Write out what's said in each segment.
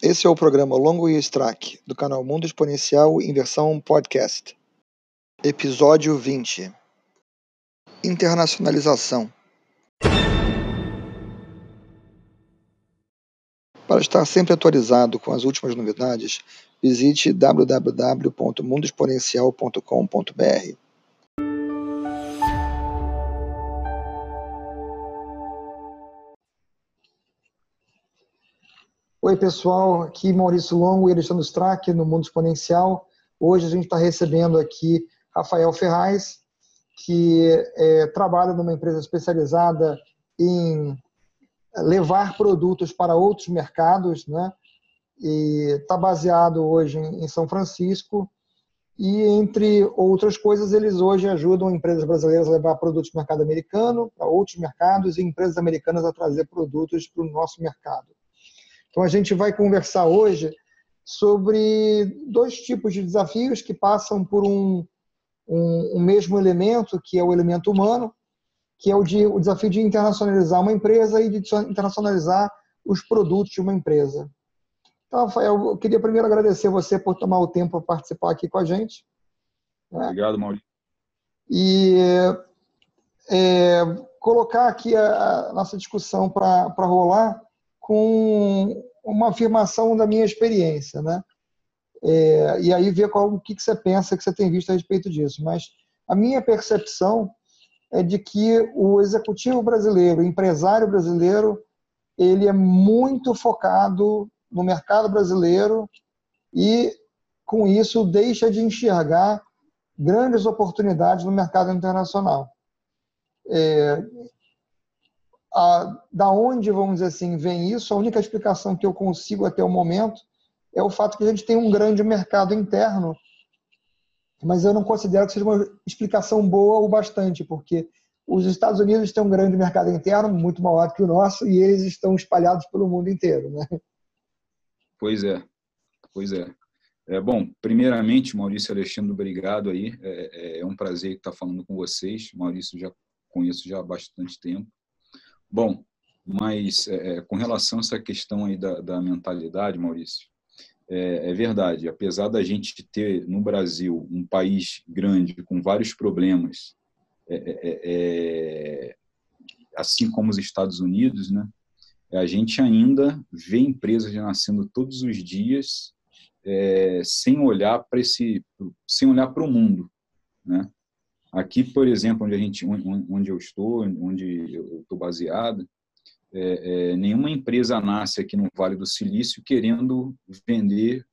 Esse é o programa Longo e Strack, do canal Mundo Exponencial em versão podcast. Episódio 20 Internacionalização Para estar sempre atualizado com as últimas novidades, visite www.mundoexponencial.com.br. Oi, pessoal. Aqui Maurício Longo e Alexandre Strack no Mundo Exponencial. Hoje a gente está recebendo aqui Rafael Ferraz, que é, trabalha numa empresa especializada em levar produtos para outros mercados, né? E está baseado hoje em São Francisco. E, entre outras coisas, eles hoje ajudam empresas brasileiras a levar produtos para o mercado americano, para outros mercados, e empresas americanas a trazer produtos para o nosso mercado. Então, a gente vai conversar hoje sobre dois tipos de desafios que passam por um, um, um mesmo elemento, que é o elemento humano, que é o, de, o desafio de internacionalizar uma empresa e de internacionalizar os produtos de uma empresa. Então, Rafael, eu queria primeiro agradecer você por tomar o tempo para participar aqui com a gente. Né? Obrigado, Maurício. E é, colocar aqui a, a nossa discussão para rolar com uma afirmação da minha experiência, né? É, e aí ver qual, o que, que você pensa que você tem visto a respeito disso. Mas a minha percepção é de que o executivo brasileiro, o empresário brasileiro, ele é muito focado no mercado brasileiro e, com isso, deixa de enxergar grandes oportunidades no mercado internacional. É, da onde, vamos dizer assim, vem isso? A única explicação que eu consigo até o momento é o fato que a gente tem um grande mercado interno mas eu não considero que seja uma explicação boa o bastante, porque os Estados Unidos têm um grande mercado interno, muito maior que o nosso, e eles estão espalhados pelo mundo inteiro. Né? Pois é, pois é. é. Bom, primeiramente, Maurício Alexandre, obrigado aí. É, é um prazer estar falando com vocês. Maurício já conheço já há bastante tempo. Bom, mas é, é com relação a essa questão aí da, da mentalidade, Maurício, é, é, verdade. Apesar da gente ter no Brasil um país grande com vários problemas, é, é, é, assim como os Estados Unidos, né? A gente ainda vê empresas nascendo todos os dias sem olhar para esse, sem olhar para o mundo, né? Aqui, por exemplo, onde a gente, onde eu estou, onde eu estou baseado, é, é, nenhuma empresa nasce aqui no Vale do Silício querendo vender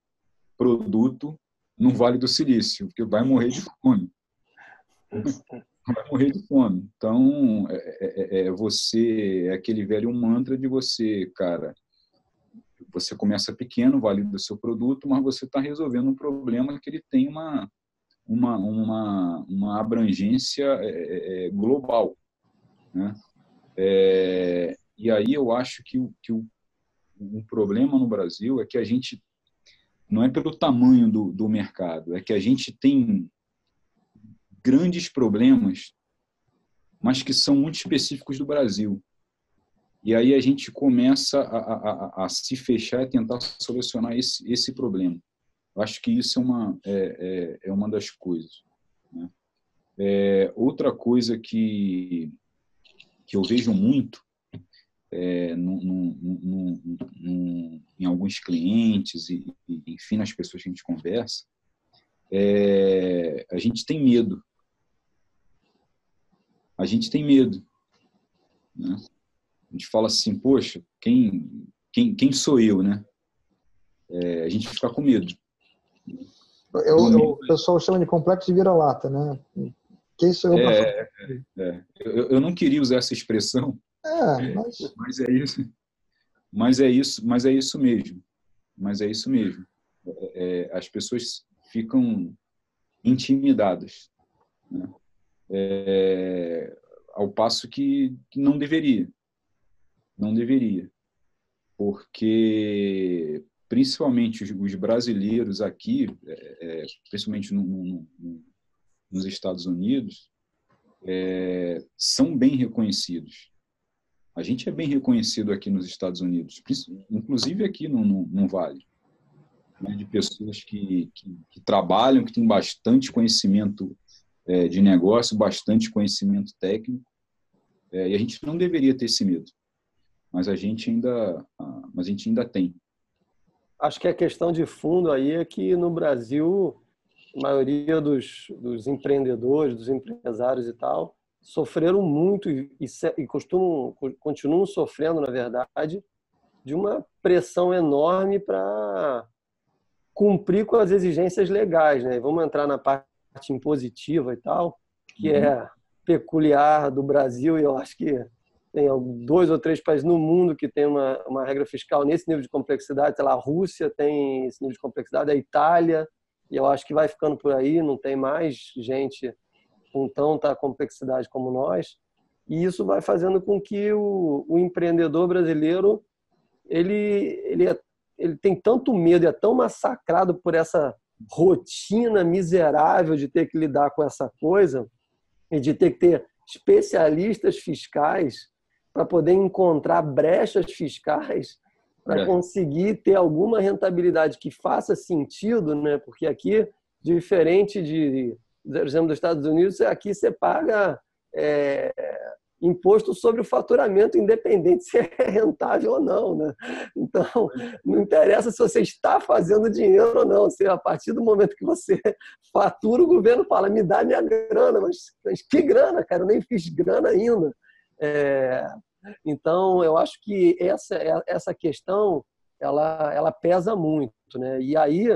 produto no Vale do Silício, porque vai morrer de fome. Vai morrer de fome. Então, é, é, é, é você, é aquele velho mantra de você, cara, você começa pequeno, valida o seu produto, mas você está resolvendo um problema que ele tem uma, uma, uma, uma abrangência é, é, global. Né? É, e aí eu acho que, o, que o, um problema no Brasil é que a gente não é pelo tamanho do, do mercado, é que a gente tem grandes problemas, mas que são muito específicos do Brasil. E aí a gente começa a, a, a se fechar e tentar solucionar esse, esse problema. Eu acho que isso é uma, é, é, é uma das coisas. Né? É, outra coisa que, que eu vejo muito é, em alguns clientes e, e, enfim, nas pessoas que a gente conversa, é, a gente tem medo. A gente tem medo. Né? A gente fala assim, poxa, quem, quem, quem sou eu, né? É, a gente fica com medo. Eu, eu, o pessoal chama de complexo de vira-lata, né? Quem sou eu para é, é, eu, eu não queria usar essa expressão, é, mas... mas é isso. Mas é isso, mas é isso mesmo. Mas é isso mesmo. É, é as pessoas ficam intimidadas, né? é, ao passo que, que não deveria, não deveria, porque principalmente os, os brasileiros aqui, é, é principalmente no, no, no, nos Estados Unidos, é, são bem reconhecidos A gente é bem reconhecido aqui nos Estados Unidos, inclusive aqui no, no, no Vale, né, de pessoas que, que, que, trabalham, que têm bastante conhecimento é, de negócio, bastante conhecimento técnico, é, e a gente não deveria ter esse medo, mas a gente ainda, mas a gente ainda tem. Acho que a questão de fundo aí é que no Brasil a maioria dos, dos empreendedores, dos empresários e tal, sofreram muito e, e costumam, continuam sofrendo, na verdade, de uma pressão enorme para cumprir com as exigências legais. Né? Vamos entrar na parte impositiva e tal, que uhum. é peculiar do Brasil, e eu acho que tem dois ou três países no mundo que tem uma, uma regra fiscal nesse nível de complexidade. Sei lá, a Rússia tem esse nível de complexidade, a Itália, e eu acho que vai ficando por aí, não tem mais gente com tanta complexidade como nós. E isso vai fazendo com que o, o empreendedor brasileiro ele, ele, é, ele tem tanto medo é tão massacrado por essa rotina miserável de ter que lidar com essa coisa e de ter que ter especialistas fiscais para poder encontrar brechas fiscais para é. conseguir ter alguma rentabilidade que faça sentido, né? Porque aqui, diferente de, por exemplo, dos Estados Unidos, aqui você paga é, imposto sobre o faturamento, independente se é rentável ou não, né? Então, não interessa se você está fazendo dinheiro ou não. Se a partir do momento que você fatura, o governo fala: me dá minha grana, mas, mas que grana, cara? Eu nem fiz grana ainda. É, então, eu acho que essa, essa questão ela, ela pesa muito. Né? E aí,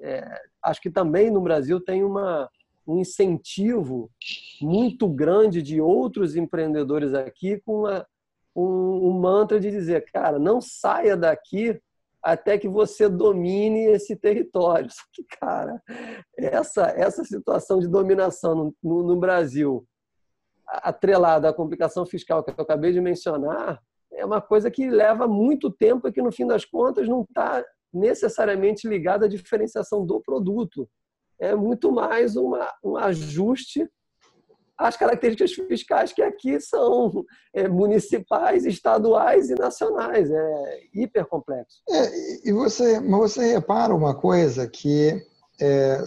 é, acho que também no Brasil tem uma, um incentivo muito grande de outros empreendedores aqui com uma, um, um mantra de dizer, cara, não saia daqui até que você domine esse território. Só que, cara, essa, essa situação de dominação no, no, no Brasil atrelada à complicação fiscal que eu acabei de mencionar, é uma coisa que leva muito tempo e que, no fim das contas, não está necessariamente ligada à diferenciação do produto. É muito mais uma, um ajuste às características fiscais que aqui são é, municipais, estaduais e nacionais. É hiper complexo. É, e você, mas você repara uma coisa que é,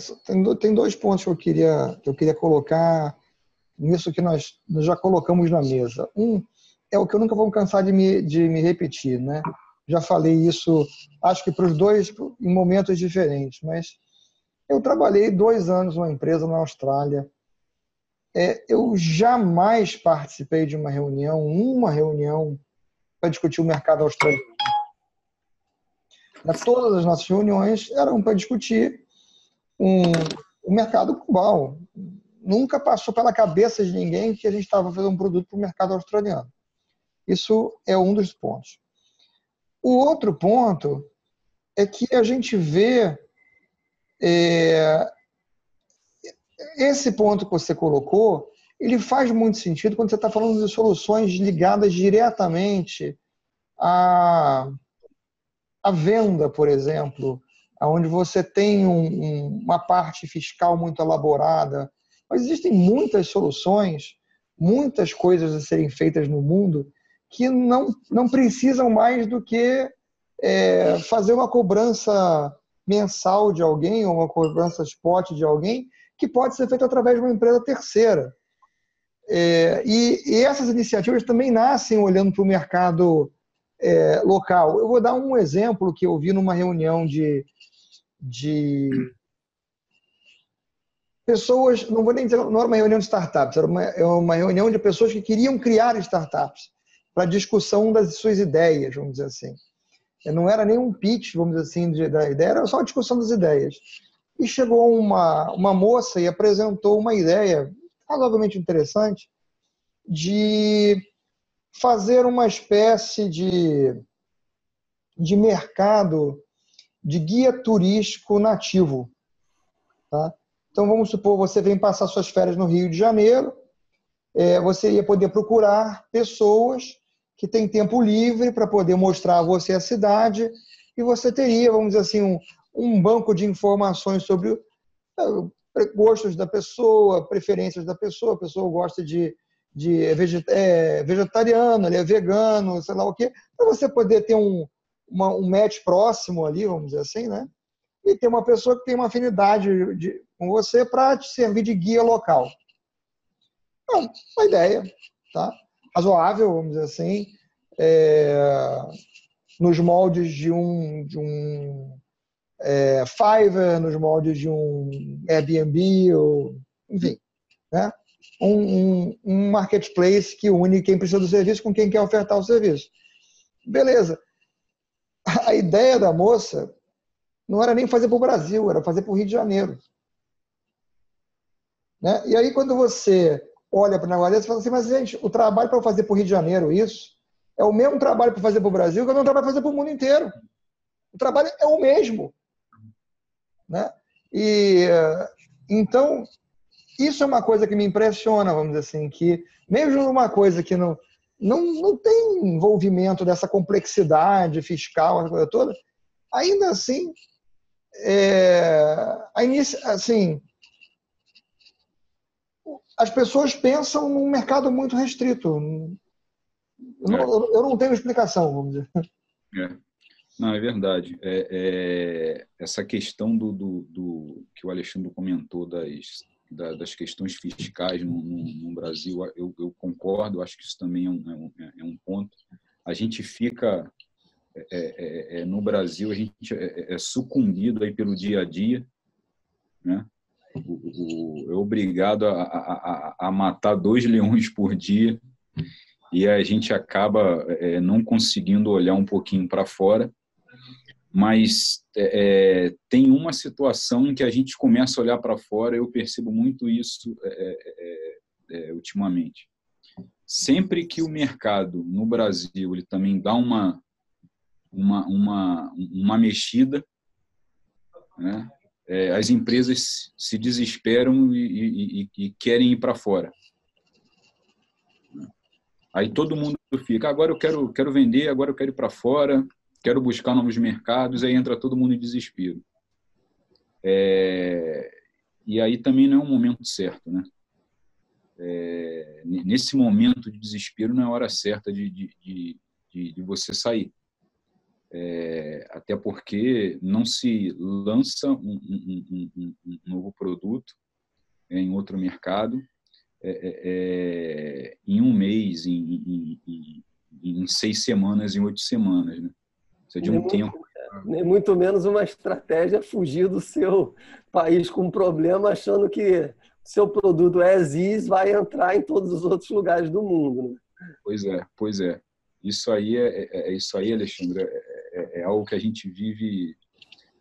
tem, dois pontos que eu queria, que eu queria colocar nisso que nós, já colocamos na mesa. Um é o que eu nunca vou cansar de me, de me repetir, né? Já falei isso, acho que para os dois em momentos diferentes, mas eu trabalhei dois anos numa empresa na Austrália. É, eu jamais participei de uma reunião, uma reunião para discutir o mercado australiano. Todas as nossas reuniões eram para discutir um, o mercado global, nunca passou pela cabeça de ninguém que a gente estava fazendo um produto para o mercado australiano. Isso é um dos pontos. O outro ponto é que a gente vê é, esse ponto que você colocou, ele faz muito sentido quando você está falando de soluções ligadas diretamente à, à venda, por exemplo, onde você tem um, um, uma parte fiscal muito elaborada, mas existem muitas soluções, muitas coisas a serem feitas no mundo que não, não precisam mais do que é, fazer uma cobrança mensal de alguém ou uma cobrança spot de alguém que pode ser feita através de uma empresa terceira. É, e, e, essas iniciativas também nascem olhando para o mercado é, local. Eu vou dar um exemplo que eu vi numa reunião de, de pessoas, não vou nem dizer, não era uma reunião de startups, era uma, é uma reunião de pessoas que queriam criar startups para discussão das suas ideias, vamos dizer assim. Não era nem um pitch, vamos dizer assim, de, da ideia, era só a discussão das ideias. E chegou uma, uma moça e apresentou uma ideia razoavelmente interessante de fazer uma espécie de, de mercado de guia turístico nativo. Tá? Então, vamos supor, você vem passar suas férias no Rio de Janeiro, é, você ia poder procurar pessoas que têm tempo livre para poder mostrar a você a cidade e você teria, vamos dizer assim, um, um banco de informações sobre é, gostos da pessoa, preferências da pessoa. A pessoa gosta de, de é, vegetariano, ele é vegano, sei lá o quê, para você poder ter um, uma, um match próximo ali, vamos dizer assim, né? E ter uma pessoa que tem uma afinidade de, com você para te servir de guia local. Então, uma ideia, tá? Razoável, vamos dizer assim, é, nos moldes de um, de um é, Fiverr, nos moldes de um Airbnb, ou, enfim, né? Um, um, um, marketplace que une quem precisa do serviço com quem quer ofertar o serviço. Beleza. A ideia da moça não era nem fazer para o Brasil, era fazer para o Rio de Janeiro. Né? E aí, quando você olha para o negócio desse, você fala assim, mas, gente, o trabalho para fazer para o Rio de Janeiro isso é o mesmo trabalho para fazer para o Brasil que é o mesmo trabalho para fazer para o mundo inteiro. O trabalho é o mesmo. Né? E, então, isso é uma coisa que me impressiona, vamos dizer assim, que mesmo numa coisa que não, não, não tem envolvimento dessa complexidade fiscal, essa coisa toda, ainda assim, é, a inicia, assim, as pessoas pensam num mercado muito restrito. Eu não, é. eu não tenho explicação, vamos dizer. É. Não, é verdade. É, é, essa questão do, do, do, que o Alexandre comentou das, da, das questões fiscais no, no, no Brasil, eu, eu, concordo, acho que isso também é um, é um é ponto. A gente fica, é, no Brasil, a gente é, sucumbido aí pelo dia a dia, né? O, o, é obrigado a, a, a, matar dois leões por dia e a gente acaba é, não conseguindo olhar um pouquinho para fora. Mas é, tem uma situação em que a gente começa a olhar para fora, eu percebo muito isso é, ultimamente. Sempre que o mercado no Brasil ele também dá uma, uma, uma, uma mexida, né? É, as empresas se desesperam e, e, e querem ir para fora. Aí todo mundo fica, agora eu quero, quero vender, agora eu quero ir para fora, quero buscar novos mercados, aí entra todo mundo em desespero. É, e aí também não é um momento certo, né? É, nesse momento de desespero não é a hora certa de, de, de, de você sair é, até porque não se lança um, um, um, um novo produto em outro mercado é, é, é em um mês, em, em, em, seis semanas, em oito semanas. Né? Precisa de um nem tempo. Muito, nem muito menos uma estratégia fugir do seu país com problema, achando que seu produto é exis vai entrar em todos os outros lugares do mundo. Né? Pois é, pois é. Isso aí é, é, é isso aí, Alexandre, é, é, é, algo que a gente vive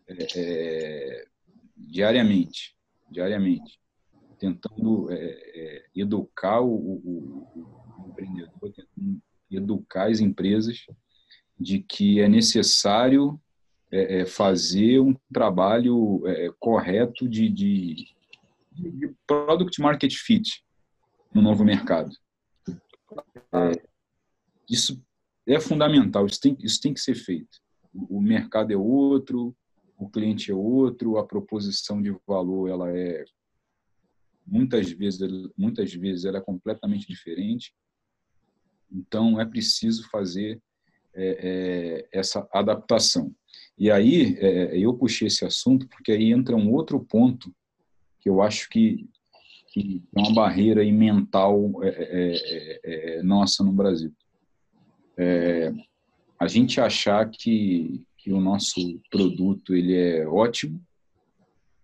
é, é diariamente, diariamente, tentando é, educar o, o, o, empreendedor, educar as empresas de que é necessário fazer um trabalho correto de, de, de product market fit no novo mercado. isso é fundamental, isso tem, isso tem que ser feito. O mercado é outro, o cliente é outro, a proposição de valor ela é muitas vezes muitas vezes ela é completamente diferente. Então é preciso fazer é, é, essa adaptação. E aí é, eu puxei esse assunto porque aí entra um outro ponto que eu acho que, que é uma barreira mental é, é, é, nossa no Brasil a gente achar que, que o nosso produto ele é ótimo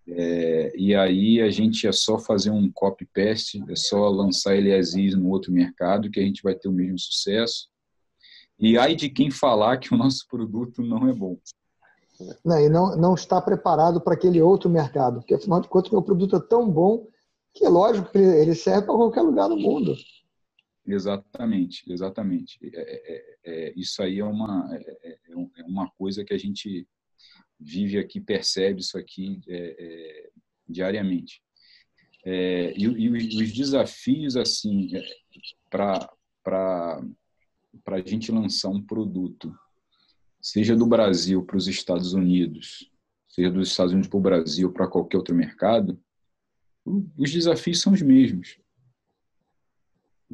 é, e aí a gente é só fazer um copy-paste, é só lançar ele Aziz no outro mercado que a gente vai ter o mesmo sucesso. E aí de quem falar que o nosso produto não é bom. Não, e não, não está preparado para aquele outro mercado, porque afinal de contas meu produto é tão bom que é lógico que ele serve para qualquer lugar do mundo. Exatamente, exatamente. É, é, é, é isso aí é uma, é, é, é, uma coisa que a gente vive aqui, percebe isso aqui diariamente. E, e, os desafios, assim, para a gente lançar um produto, seja do Brasil para os Estados Unidos, seja dos Estados Unidos para o Brasil, para qualquer outro mercado, os desafios são os mesmos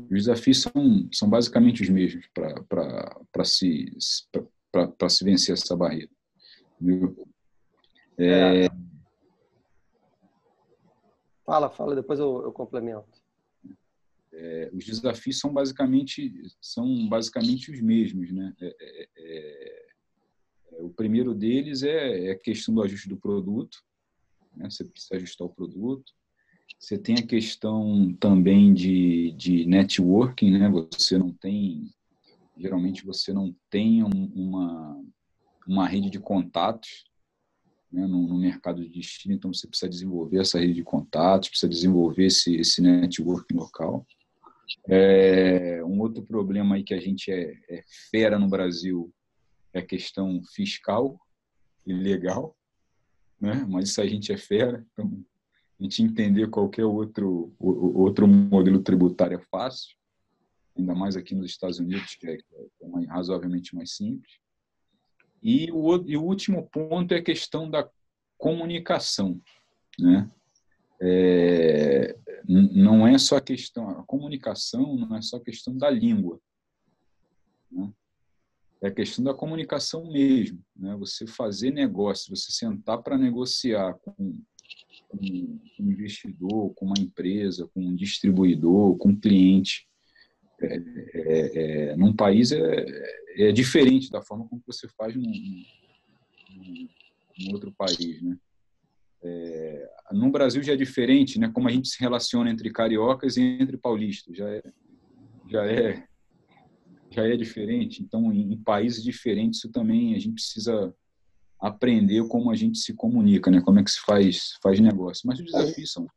Os desafios são, são basicamente os mesmos para se, se vencer essa barreira. Viu? É... Fala, fala, depois eu, eu complemento. É, os desafios são basicamente são basicamente os mesmos, né? É, é, é, é o primeiro deles é, é, a questão do ajuste do produto, né? Você precisa ajustar o produto. Você tem a questão também de, de networking, né? Você não tem geralmente você não tem uma uma rede de contatos né, no, no, mercado de destino, então você precisa desenvolver essa rede de contatos, precisa desenvolver esse, esse networking local. É, um outro problema aí que a gente é, é, fera no Brasil é a questão fiscal e legal, né? mas isso a gente é fera, então a gente entender qualquer outro, outro modelo tributário é fácil, ainda mais aqui nos Estados Unidos, que é, que é razoavelmente mais simples. E o, e o último ponto é a questão da comunicação. Né? É, não é só a questão, a comunicação não é só a questão da língua. Né? É a questão da comunicação mesmo. Né? Você fazer negócio, você sentar para negociar com, com um investidor, com uma empresa, com um distribuidor, com um cliente. É, é, é, num país é, é diferente da forma como você faz num, num, num outro país, né? É, no Brasil já é diferente, né? Como a gente se relaciona entre cariocas e entre paulistas, já é, já é, já é diferente. Então, em, em países diferentes, isso também a gente precisa aprender como a gente se comunica, né? Como é que se faz faz negócio. Mas os desafios são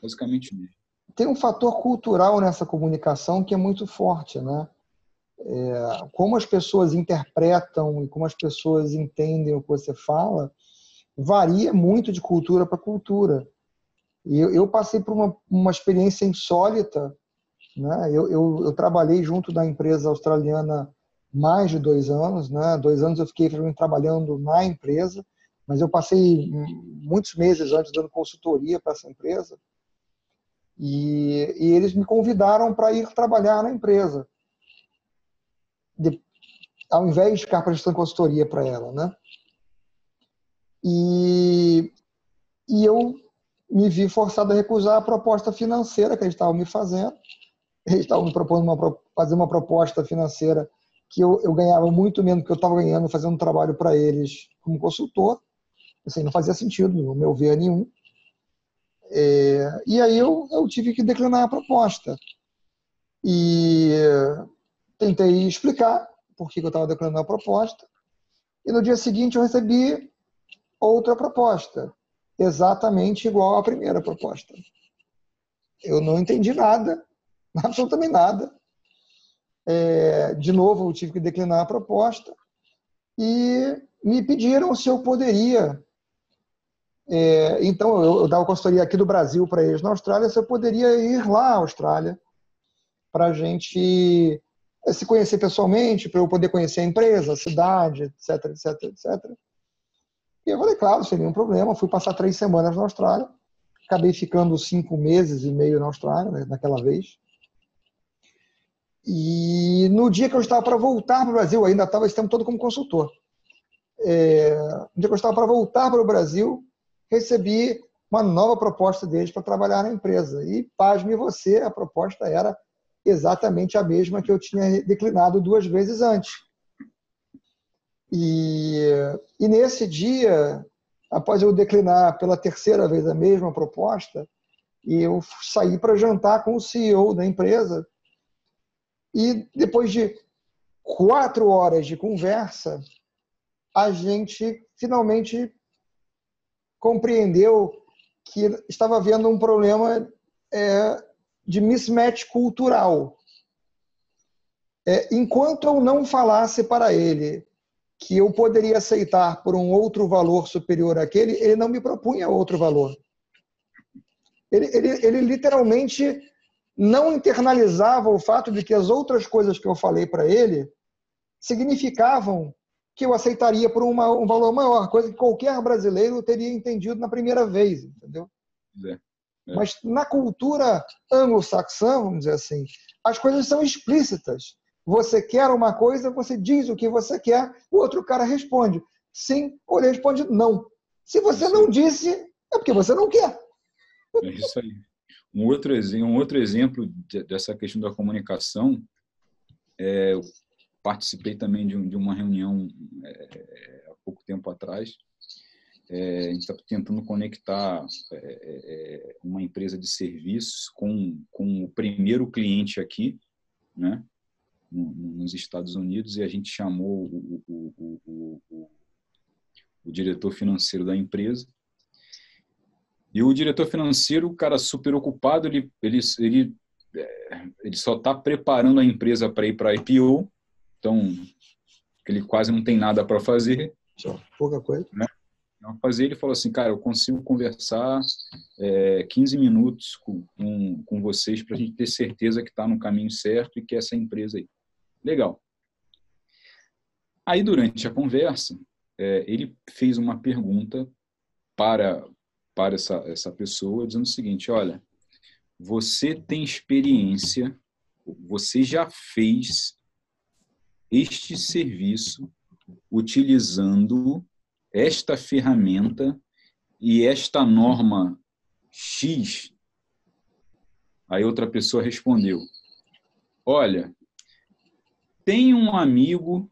basicamente isso. Tem um fator cultural nessa comunicação que é muito forte, né? É, como as pessoas interpretam e como as pessoas entendem o que você fala varia muito de cultura para cultura. E eu, eu, passei por uma, uma experiência insólita. Né? Eu, eu, eu, trabalhei junto da empresa australiana mais de dois anos. Né? Dois anos eu fiquei trabalhando na empresa, mas eu passei muitos meses antes dando consultoria para essa empresa. E, e eles me convidaram para ir trabalhar na empresa, de, ao invés de ficar prestando consultoria para ela. Né? E, e eu me vi forçado a recusar a proposta financeira que eles estavam me fazendo. Eles estavam me propondo uma, fazer uma proposta financeira que eu, eu ganhava muito menos do que eu estava ganhando fazendo trabalho para eles como consultor. Assim, não fazia sentido, no meu ver, nenhum. É, e aí eu, eu tive que declinar a proposta. E tentei explicar por que eu estava declinando a proposta. E no dia seguinte eu recebi outra proposta, exatamente igual à primeira proposta. Eu não entendi nada, absolutamente nada. É, de novo, eu tive que declinar a proposta e me pediram se eu poderia. É, então, eu, eu dava consultoria aqui do Brasil para eles na Austrália, se eu poderia ir lá à Austrália para a gente é, se conhecer pessoalmente, para eu poder conhecer a empresa, a cidade, etc, etc, etc. E eu falei, claro, sem nenhum problema. Fui passar três semanas na Austrália. Acabei ficando cinco meses e meio na Austrália, né, naquela vez. E no dia que eu estava para voltar para o Brasil, ainda estava esse tempo todo como consultor. É, no dia que eu estava para voltar para o Brasil, recebi uma nova proposta deles para trabalhar na empresa. E, pasme você, a proposta era exatamente a mesma que eu tinha declinado duas vezes antes. E, e nesse dia, após eu declinar pela terceira vez a mesma proposta, eu saí para jantar com o CEO da empresa. E depois de quatro horas de conversa, a gente finalmente compreendeu que estava havendo um problema é, de mismatch cultural. É, enquanto eu não falasse para ele que eu poderia aceitar por um outro valor superior àquele, ele não me propunha outro valor. Ele, ele, ele literalmente não internalizava o fato de que as outras coisas que eu falei para ele significavam que eu aceitaria por uma, um valor maior, coisa que qualquer brasileiro teria entendido na primeira vez, entendeu? É, é. Mas na cultura anglo-saxã, vamos dizer assim, as coisas são explícitas. Você quer uma coisa, você diz o que você quer, o outro cara responde sim ou ele responde não. Se você não disse, é porque você não quer. É isso aí. Um outro, um outro exemplo dessa questão da comunicação, é, eu participei também de, de uma reunião é, há pouco tempo atrás. É, a gente está tentando conectar é, é, uma empresa de serviços com, com o primeiro cliente aqui, né, nos Estados Unidos, e a gente chamou o, o, o, o diretor financeiro da empresa e o diretor financeiro, o cara super ocupado, ele, ele, ele, é, ele só está preparando a empresa para ir para a IPO, então ele quase não tem nada para fazer. Só pouca coisa. Né? fazer, ele falou assim, cara, eu consigo conversar é, 15 minutos com, com, com vocês para a gente ter certeza que está no caminho certo e que essa empresa aí. Legal. Aí, durante a conversa, é, ele fez uma pergunta para para essa, essa pessoa, dizendo o seguinte: olha, você tem experiência, você já fez este serviço utilizando esta ferramenta e esta norma X? Aí outra pessoa respondeu: Olha, tem um amigo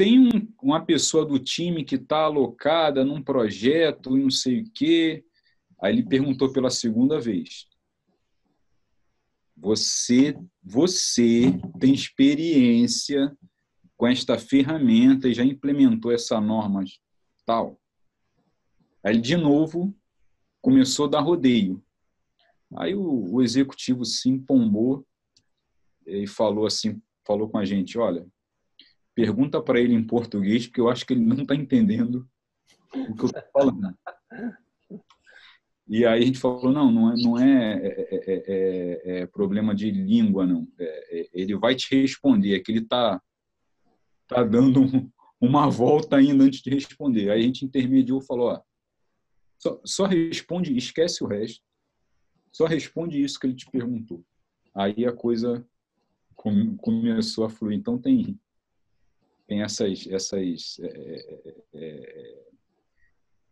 tem um, uma pessoa do time que está alocada num projeto e não sei o quê, Aí ele perguntou pela segunda vez: Você, você tem experiência com esta ferramenta e já implementou essa norma tal? Aí ele de novo começou a dar rodeio. Aí o, o executivo se empombou e falou assim, falou com a gente, olha, pergunta para ele em português, porque eu acho que ele não está entendendo o que eu estou falando. E aí a gente falou, não, não é, não é, é, é, é problema de língua, não. ele vai te responder, é que ele está tá dando um, uma volta ainda antes de responder. Aí a gente intermediou e falou, ó, só, só responde, esquece o resto, só responde isso que ele te perguntou. Aí a coisa começou a fluir. Então tem, tem essas, essas é, é,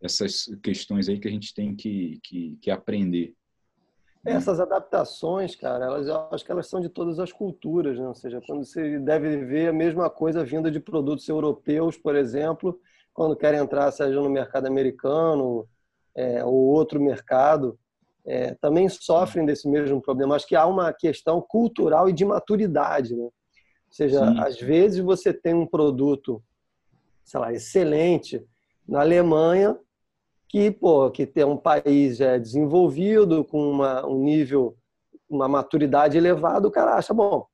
essas questões aí que a gente tem que, que, que aprender. Né? Essas adaptações, cara, elas, eu acho que elas são de todas as culturas, né? Ou seja, quando você deve ver a mesma coisa vinda de produtos europeus, por exemplo, quando querem entrar, seja no mercado americano é, ou outro mercado, é, também sofrem desse mesmo problema. Acho que há uma questão cultural e de maturidade, né? Ou seja, Sim. às vezes você tem um produto, sei lá, excelente na Alemanha, que, pô, que tem um país é, desenvolvido, com uma, um nível, uma maturidade elevada, o cara acha, bom,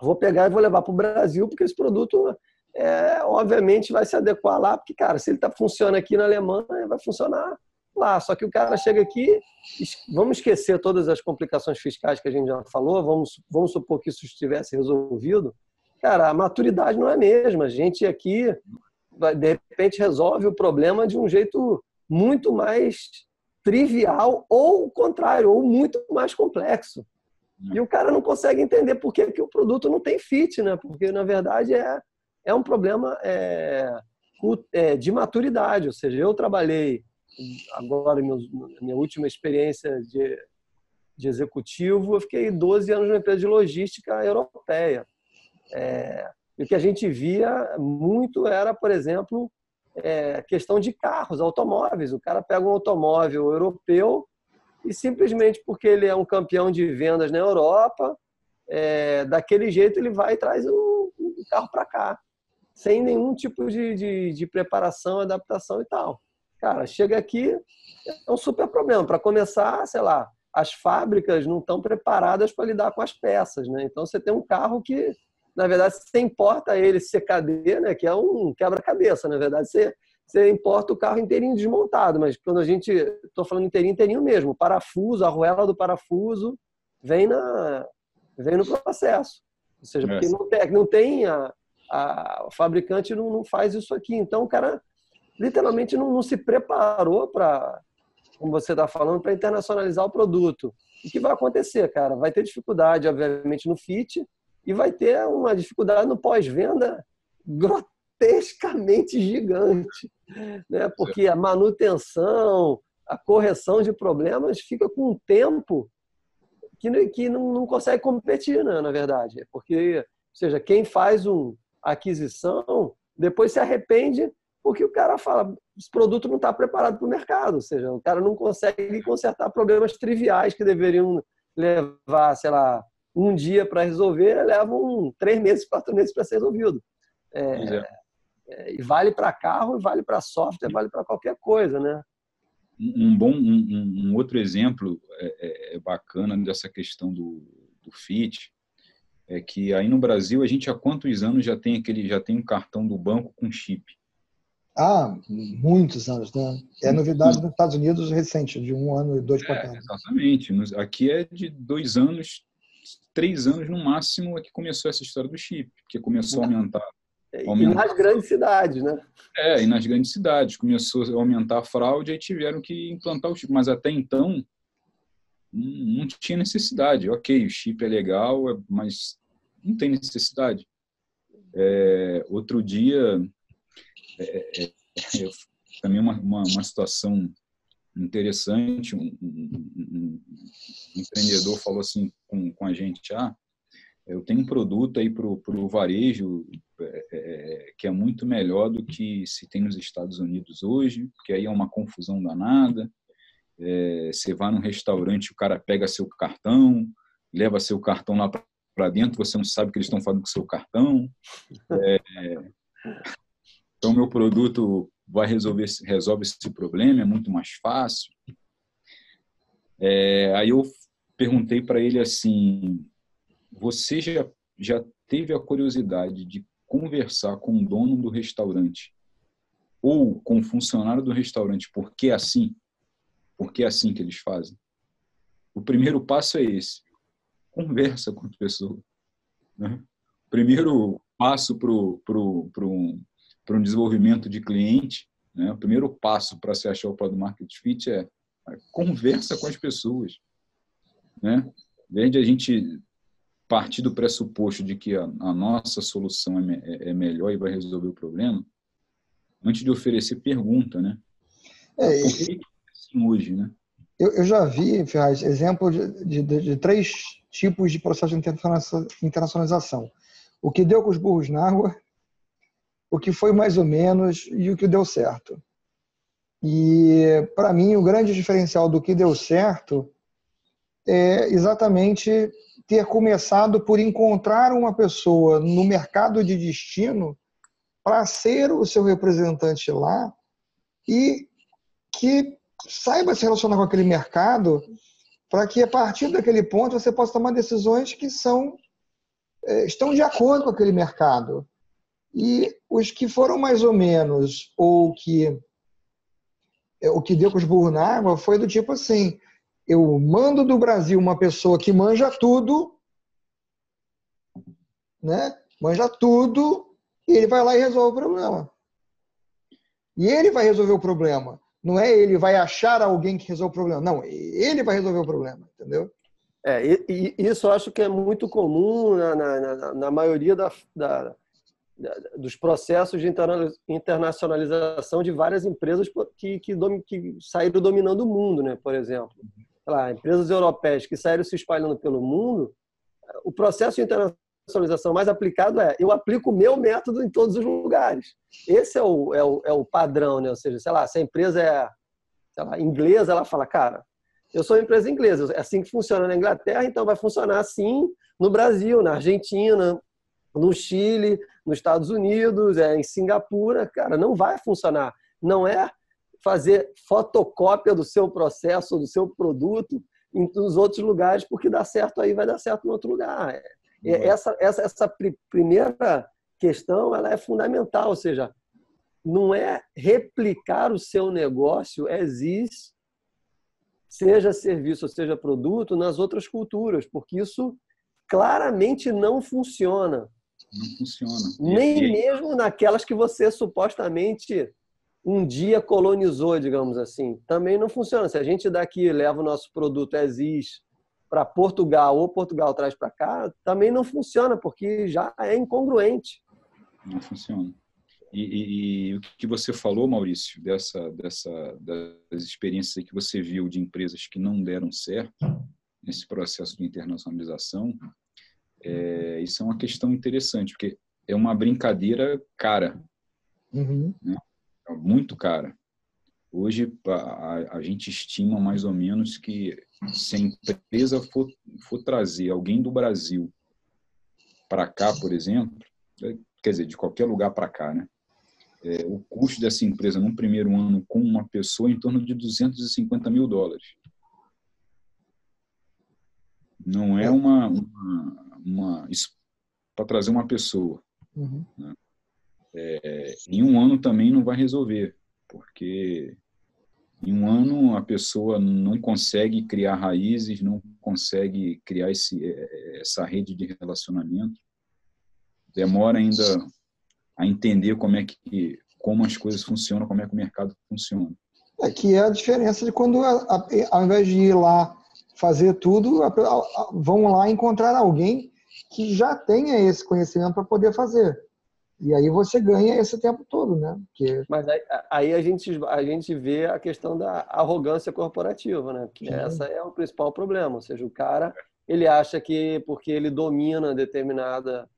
vou pegar e vou levar para o Brasil, porque esse produto, é, obviamente, vai se adequar lá, porque, cara, se ele está funcionando aqui na Alemanha, vai funcionar lá. Só que o cara chega aqui, vamos esquecer todas as complicações fiscais que a gente já falou, vamos, vamos supor que isso estivesse resolvido. Cara, a maturidade não é a mesma. A gente aqui, de repente, resolve o problema de um jeito muito mais trivial ou o contrário, ou muito mais complexo. E o cara não consegue entender por que, que o produto não tem fit, né? Porque, na verdade, é, é um problema é, é, de maturidade. Ou seja, eu trabalhei agora, minha última experiência de, de executivo, eu fiquei 12 anos numa empresa de logística europeia. É, e o que a gente via muito era, por exemplo, é, questão de carros, automóveis. O cara pega um automóvel europeu e simplesmente porque ele é um campeão de vendas na Europa, é, daquele jeito ele vai e traz o, o carro para cá, sem nenhum tipo de, de, de, preparação, adaptação e tal. Cara, chega aqui, é um super problema. Para começar, sei lá, as fábricas não estão preparadas para lidar com as peças, né? Então você tem um carro que na verdade, você importa ele CKD, né, que é um quebra-cabeça, na verdade, você, você importa o carro inteirinho desmontado, mas quando a gente, estou falando inteirinho, inteirinho mesmo, o parafuso, a arruela do parafuso vem, na, vem no processo. Ou seja, porque não tem, não tem a, a, o fabricante não, não faz isso aqui. Então, o cara literalmente não, não se preparou para, como você está falando, para internacionalizar o produto. o que vai acontecer, cara? Vai ter dificuldade, obviamente, no fit e vai ter uma dificuldade no pós-venda grotescamente gigante, né? Porque a manutenção, a correção de problemas fica com um tempo que, que não, não consegue competir, né, na verdade. Porque, ou seja, quem faz uma aquisição depois se arrepende porque o cara fala esse produto não está preparado para o mercado, ou seja, o cara não consegue consertar problemas triviais que deveriam levar, sei lá, um dia para resolver, levam três meses, quatro meses para ser resolvido. É, é. É, e vale para carro, vale para software, vale para qualquer coisa, né? Um bom, um, um outro exemplo é, é, é, bacana dessa questão do, do fit é que aí no Brasil a gente há quantos anos já tem aquele já tem um cartão do banco com chip? Ah, muitos anos, né? É novidade nos Estados Unidos recente, de um ano e dois para cá. Exatamente. Aqui é de dois anos, três anos no máximo é que começou essa história do chip, que começou a aumentar e nas grandes cidades, né? É, e nas grandes cidades. Começou a aumentar a fraude e tiveram que implantar o chip. Mas até então, não tinha necessidade. Ok, o chip é legal, mas não tem necessidade. É, outro dia, é, é, é também uma, uma, uma, situação interessante, um, um, um, empreendedor falou assim com, com a gente, ah, eu tenho um produto aí para o varejo é, é, que é muito melhor do que se tem nos Estados Unidos hoje, porque aí é uma confusão danada. É, você vai num restaurante, o cara pega seu cartão, leva seu cartão lá para dentro, você não sabe o que eles estão fazendo com seu cartão. É, então, meu produto vai resolver resolve esse problema, é muito mais fácil. É, aí eu perguntei para ele assim, você já, já teve a curiosidade de conversar com o dono do restaurante ou com o funcionário do restaurante porque é assim? Porque é assim que eles fazem? O primeiro passo é esse. Conversa com a pessoa. Né? Primeiro passo para pro, pro, um desenvolvimento de cliente, né? o primeiro passo para se achar o Product Market Fit é conversa com as pessoas. Né? Desde a gente partir do pressuposto de que a, a nossa solução é, é, é, melhor e vai resolver o problema, antes de oferecer pergunta, né? É, Por que, é assim hoje, né? Eu, eu já vi, Ferraz, exemplo de, de, de, três tipos de processo de internacionalização. O que deu com os burros na água, o que foi mais ou menos e o que deu certo. E, para mim, o grande diferencial do que deu certo é exatamente ter começado por encontrar uma pessoa no mercado de destino para ser o seu representante lá e que saiba se relacionar com aquele mercado para que a partir daquele ponto você possa tomar decisões que são é, estão de acordo com aquele mercado e os que foram mais ou menos ou que é, o que deu com os burros na água foi do tipo assim eu mando do Brasil uma pessoa que manja tudo, né? Manja tudo, e ele vai lá e resolve o problema. E ele vai resolver o problema. Não é ele vai achar alguém que resolve o problema. Não, ele vai resolver o problema, entendeu? É, e, e isso eu acho que é muito comum na, na, na, na maioria da, da, da, dos processos de internacionalização de várias empresas que, que, que saíram dominando o mundo, né? por exemplo lá, empresas europeias que saíram se espalhando pelo mundo, o processo de internacionalização mais aplicado é eu aplico o meu método em todos os lugares. Esse é o, é o, é o padrão, né? Ou seja, sei lá, se a empresa é lá, inglesa, ela fala, cara, eu sou uma empresa inglesa, é assim que funciona na Inglaterra, então vai funcionar assim no Brasil, na Argentina, no Chile, nos Estados Unidos, é, em Singapura, cara, não vai funcionar. Não é fazer fotocópia do seu processo, do seu produto em os outros lugares, porque dá certo aí, vai dar certo em outro lugar. É, é, essa, essa, essa primeira questão ela é fundamental, ou seja, não é replicar o seu negócio existe seja serviço ou seja produto, nas outras culturas, porque isso claramente não funciona. Não funciona. Nem mesmo naquelas que você supostamente um dia colonizou, digamos assim. Também não funciona. Se a gente daqui leva o nosso produto exis para Portugal ou Portugal traz para cá, também não funciona, porque já é incongruente. Não funciona. E, e, e, o que você falou, Maurício, dessa, dessa, das experiências que você viu de empresas que não deram certo nesse processo de internacionalização, é, isso é uma questão interessante, porque é uma brincadeira cara, uhum. né? É muito cara. Hoje, a, a, gente estima mais ou menos que se a empresa for, for trazer alguém do Brasil para cá, por exemplo, é, quer dizer, de qualquer lugar para cá, né? É, o custo dessa empresa num primeiro ano com uma pessoa é em torno de 250 mil dólares. Não é uma, uma, uma para trazer uma pessoa. Uhum. Né? É, em um ano também não vai resolver, porque em um ano a pessoa não consegue criar raízes, não consegue criar esse, é, essa rede de relacionamento. Demora ainda a entender como é que como as coisas funcionam, como é que o mercado funciona. É que é a diferença de quando, ao invés de ir lá fazer tudo, vão lá encontrar alguém que já tenha esse conhecimento para poder fazer. E aí você ganha esse tempo todo, né? Porque... Mas aí, aí, a, gente, a gente vê a questão da arrogância corporativa, né? Que essa é o principal problema. Ou seja, o cara ele acha que porque ele domina determinada,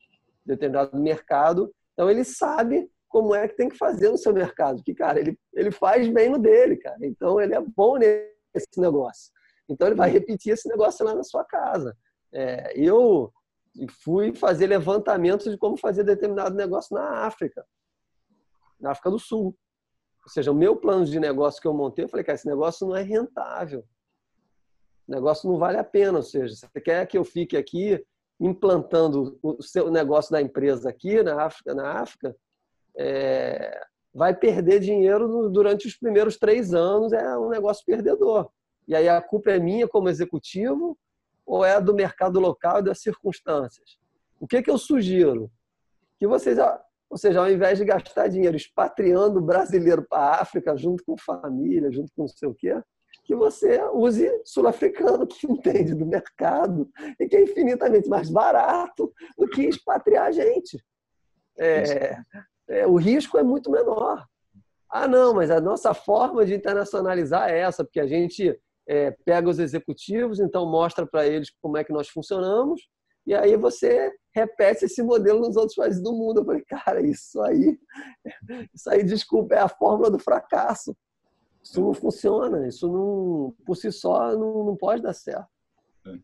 determinado mercado, então ele sabe como é que tem que fazer no seu mercado. Que, cara, ele, ele faz bem no dele, cara. Então ele é bom nesse negócio. Então ele vai repetir esse negócio lá na sua casa. É, eu e fui fazer levantamentos de como fazer determinado negócio na África, na África do Sul. Ou seja, o meu plano de negócio que eu montei, eu falei, cara, esse negócio não é rentável. O negócio não vale a pena. Ou seja, você quer que eu fique aqui implantando o seu negócio da empresa aqui na África, na África é, vai perder dinheiro durante os primeiros três anos, é um negócio perdedor. E aí a culpa é minha como executivo ou é do mercado local e das circunstâncias? O que, que eu sugiro? Que vocês, ou seja, ao invés de gastar dinheiro expatriando o brasileiro para a África, junto com família, junto com não sei o quê, que você use sul-africano que entende do mercado e que é infinitamente mais barato do que expatriar gente. É, é, o risco é muito menor. Ah, não, mas a nossa forma de internacionalizar é essa, porque a gente é, pega os executivos, então mostra para eles como é que nós funcionamos, e aí você repete esse modelo nos outros países do mundo. Eu falei, cara, isso aí, isso aí, desculpa, é a fórmula do fracasso. Isso não funciona, isso não, por si só não, não pode dar certo. É,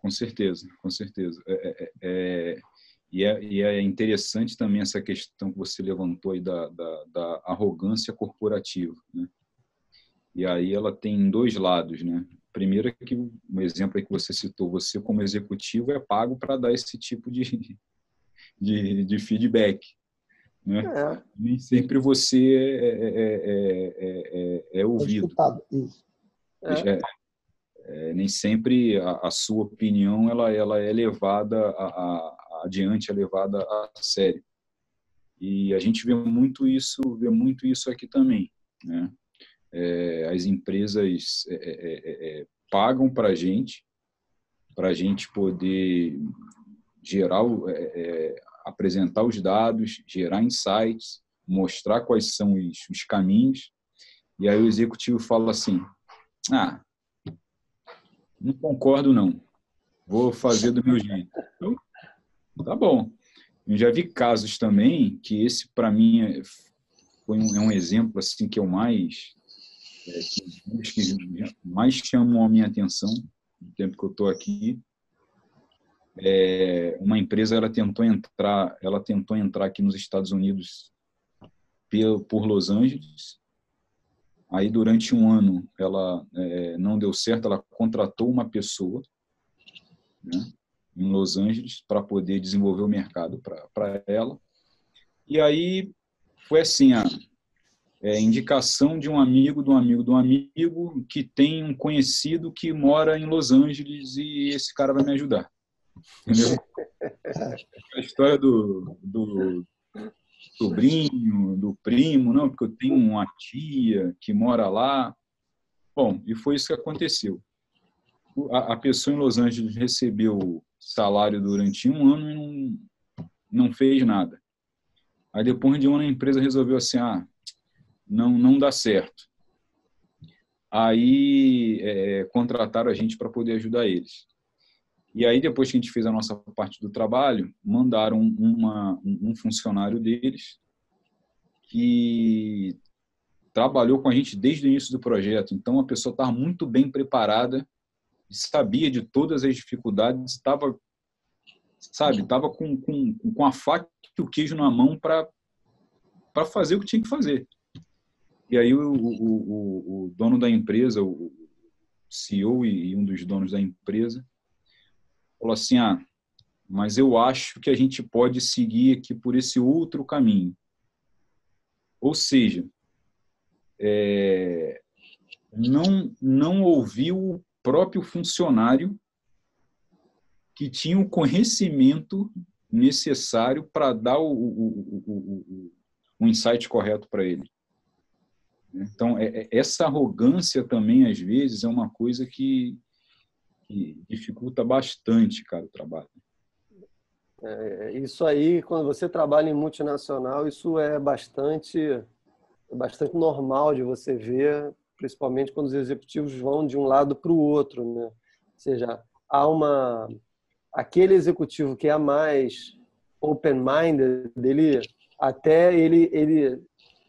com certeza, com certeza. É, é, é, e, é, e, é, interessante também essa questão que você levantou aí da, da, da arrogância corporativa, né? E aí ela tem dois lados, né? Primeiro é que um exemplo aí que você citou, você como executivo é pago para dar esse tipo de, de, de feedback. Né? É. Nem sempre você é, é, é, é ouvido. Nem sempre a, a, sua opinião ela, ela é levada a, a, adiante, é levada a sério. E a gente vê muito isso, vê muito isso aqui também, né? É, as empresas é, é, é, é pagam para a gente, para a gente poder gerar, apresentar os dados, gerar insights, mostrar quais são os, os caminhos, e aí o executivo fala assim, ah, não concordo não, vou fazer do meu jeito. Então, tá bom. Eu já vi casos também que esse para mim foi um, é um exemplo assim que eu mais é, que mais chamam a minha atenção no tempo que eu estou aqui. É, uma empresa ela tentou entrar, ela tentou entrar aqui nos Estados Unidos por Los Angeles. Aí durante um ano ela é, não deu certo, ela contratou uma pessoa né, em Los Angeles para poder desenvolver o mercado para ela. E aí foi assim, a, é, indicação de um amigo, de um amigo, de um amigo que tem um conhecido que mora em Los Angeles e esse cara vai me ajudar. Entendeu? A história do, do sobrinho, do primo, não, porque eu tenho uma tia que mora lá. Bom, e foi isso que aconteceu. a, a pessoa em Los Angeles recebeu salário durante um ano e não, não fez nada. Aí depois de um ano a empresa resolveu assim, ah, não, não dá certo. Aí é, contrataram a gente para poder ajudar eles. E aí depois que a gente fez a nossa parte do trabalho, mandaram uma, um funcionário deles que trabalhou com a gente desde o início do projeto. Então a pessoa estava muito bem preparada, sabia de todas as dificuldades, estava sabe, estava com, com, com a faca e o queijo na mão para fazer o que tinha que fazer. E aí o, o, o, o dono da empresa, o CEO e um dos donos da empresa, falou assim: ah, mas eu acho que a gente pode seguir aqui por esse outro caminho. Ou seja, é, não, não ouviu o próprio funcionário que tinha o conhecimento necessário para dar o, o, o, o, insight correto para ele. Então, é, é, essa arrogância também, às vezes, é uma coisa que, que dificulta bastante, cara, o trabalho. É, isso aí, quando você trabalha em multinacional, isso é bastante, é bastante normal de você ver, principalmente quando os executivos vão de um lado para o outro, né? Ou seja, há uma aquele executivo que é mais open-minded, ele até ele ele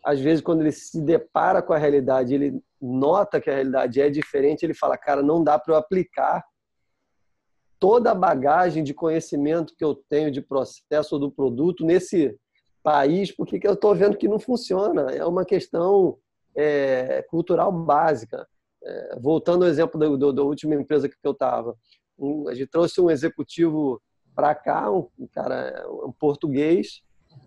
às vezes quando ele se depara com a realidade, ele nota que a realidade é diferente, ele fala, cara, não dá para eu aplicar toda a bagagem de conhecimento que eu tenho de processo do produto nesse país, porque eu estou vendo que não funciona. É uma questão é, cultural básica. É, voltando ao exemplo do, do, da última empresa que eu estava, um, a gente trouxe um executivo para cá, um, um, cara, um português,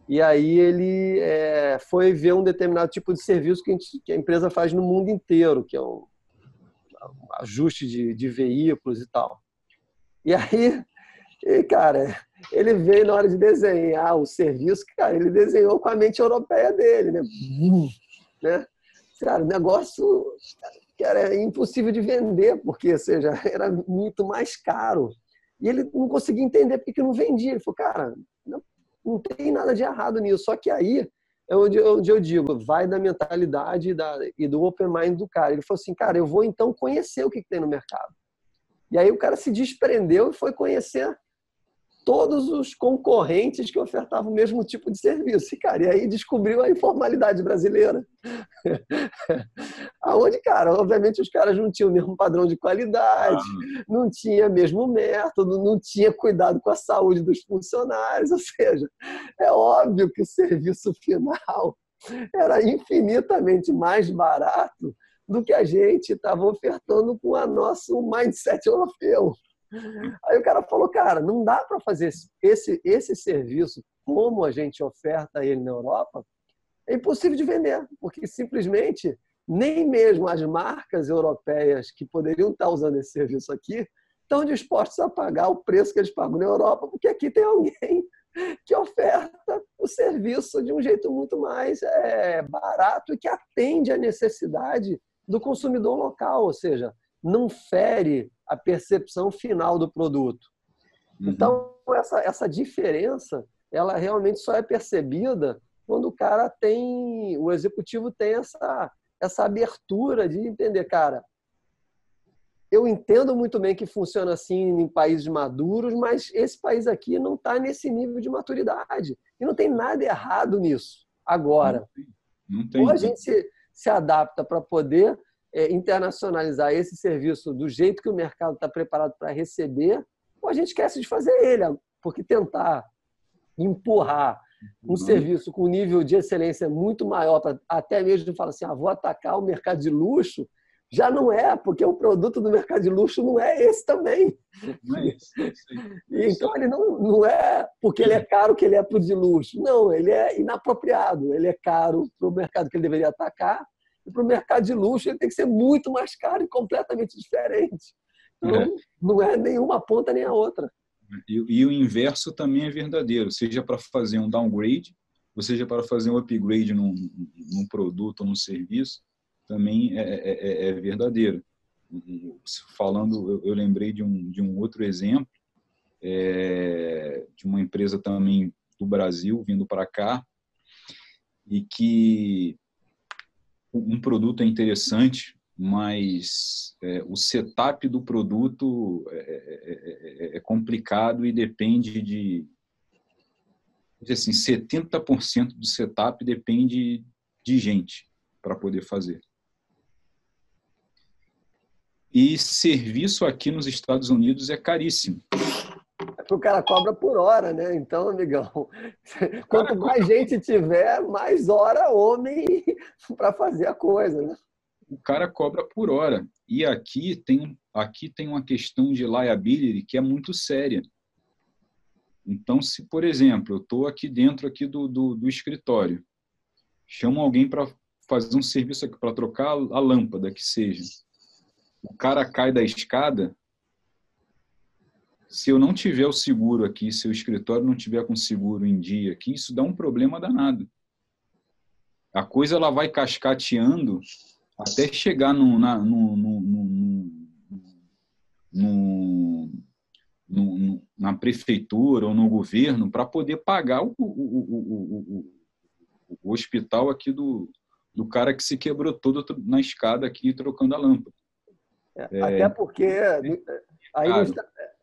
e aí ele é, foi ver um determinado tipo de serviço que a, gente, que a, empresa faz no mundo inteiro, que é um, um ajuste de, de, veículos e tal. E aí, e, cara, ele veio na hora de desenhar o serviço, cara, ele desenhou com a mente europeia dele, né? né? Cara, o negócio que era impossível de vender, porque, ou seja, era muito mais caro. E ele não conseguia entender porque que não vendia. Ele falou, cara, não, tem nada de errado nisso. Só que aí é onde, onde eu digo, vai da mentalidade da, e do open mind do cara. Ele falou assim, cara, eu vou então conhecer o que, que tem no mercado. E aí o cara se desprendeu e foi conhecer todos os concorrentes que ofertavam o mesmo tipo de serviço. E, cara, e aí descobriu a informalidade brasileira. Aonde, cara, obviamente os caras não tinham o mesmo padrão de qualidade, ah. não tinha o mesmo método, não tinha cuidado com a saúde dos funcionários, ou seja, é óbvio que o serviço final era infinitamente mais barato do que a gente estava ofertando com a nosso mindset europeu. Aí o cara falou, cara, não dá para fazer esse, esse serviço como a gente oferta ele na Europa, é impossível de vender, porque simplesmente nem mesmo as marcas europeias que poderiam estar usando esse serviço aqui estão dispostos a pagar o preço que eles pagam na Europa, porque aqui tem alguém que oferta o serviço de um jeito muito mais é, barato e que atende à necessidade do consumidor local, ou seja, não fere a percepção final do produto. Uhum. Então, essa, essa diferença, ela realmente só é percebida quando o cara tem, o executivo tem essa, essa abertura de entender, cara, eu entendo muito bem que funciona assim em países maduros, mas esse país aqui não está nesse nível de maturidade. E não tem nada errado nisso. Agora, não tem. Não tem. ou a gente se, se adapta para poder é, internacionalizar esse serviço do jeito que o mercado está preparado para receber, ou a gente esquece de fazer ele, porque tentar empurrar um uhum. serviço com nível de excelência muito maior, para até mesmo falar assim, ah, vou atacar o mercado de luxo, já não é, porque o produto do mercado de luxo não é esse também. É é então ele não, não é porque ele é caro que ele é para o de luxo. Não, ele é inapropriado. Ele é caro para o mercado que ele deveria atacar e para o mercado de luxo ele tem que ser muito mais caro e completamente diferente. Então, é. não é nenhuma ponta nem a outra. E, e o inverso também é verdadeiro, seja para fazer um downgrade, ou seja para fazer um upgrade num, num produto ou num serviço, também é, é, é, é verdadeiro. falando, eu, eu lembrei de um, de um outro exemplo, é, de uma empresa também do Brasil vindo para cá, e que um produto é interessante, mas é, o setup do produto é, é, é, é complicado e depende de assim 70% do setup depende de gente para poder fazer. E serviço aqui nos Estados Unidos é caríssimo. O cara cobra por hora, né? Então, amigão, quanto mais gente tiver, mais hora homem para fazer a coisa, né? o cara cobra por hora. E aqui tem, aqui tem uma questão de liability que é muito séria. Então, se, por exemplo, eu estou aqui dentro aqui do, do, do escritório, chamo alguém para fazer um serviço aqui, para trocar a lâmpada, que seja. O cara cai da escada. Se eu não tiver o seguro aqui, se o escritório não tiver com seguro em dia aqui, isso dá um problema danado. A coisa ela vai cascateando até chegar no, na, no, no, no, na prefeitura ou no governo para poder pagar o, o, o, o, hospital aqui do, do cara que se quebrou todo na escada aqui trocando a lâmpada. É, até porque aí, no,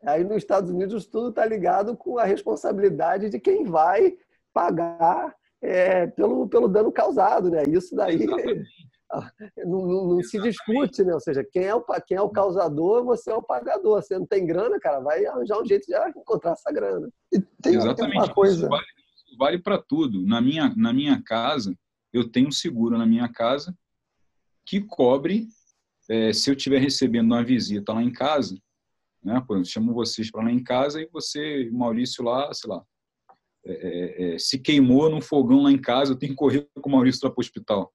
aí nos Estados Unidos tudo está ligado com a responsabilidade de quem vai pagar é, pelo, pelo dano causado, né? Isso daí não, não, não se discute, né? Ou seja, quem é, o, quem é o causador, você é o pagador. Você não tem grana, cara, vai arranjar um jeito de encontrar essa grana. E tem, Exatamente. uma coisa. Isso vale, vale para tudo. Na minha, na minha casa, eu tenho um seguro na minha casa que cobre é, se eu estiver recebendo uma visita lá em casa, né? Pô, eu chamo vocês para lá em casa e você, Maurício lá, sei lá, é, é, é, se queimou num fogão lá em casa, eu tenho que correr com o Maurício para o hospital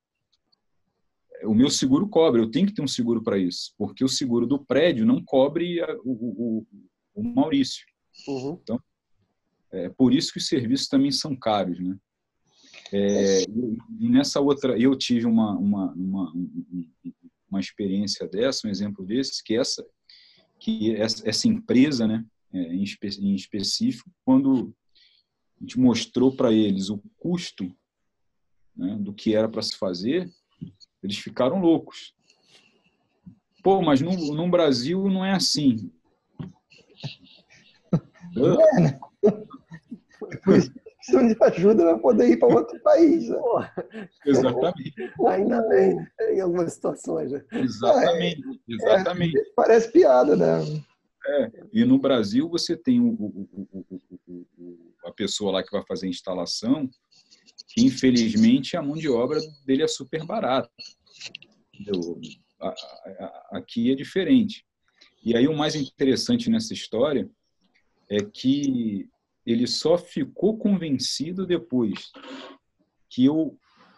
o meu seguro cobre, eu tenho que ter um seguro para isso, porque o seguro do prédio não cobre a, o, o, o, Maurício. Uhum. Então, é por isso que os serviços também são caros, né? É, e nessa outra, eu tive uma, uma, uma, uma experiência dessa, um exemplo desse, que essa, que essa empresa, né, é, em, espe, em específico, quando a gente mostrou para eles o custo né, do que era para se fazer, eles ficaram loucos. Pô, mas no, no Brasil não é assim. É, né? Precisam de ajuda para poder ir para outro país. Né? Exatamente. Ainda bem, em algumas situações. Né? Exatamente, é, exatamente. É, parece piada, né? É, e no Brasil você tem o, o, o, a pessoa lá que vai fazer a instalação, que infelizmente a mão de obra dele é super barata. Aqui é diferente. E aí o mais interessante nessa história é que ele só ficou convencido depois que eu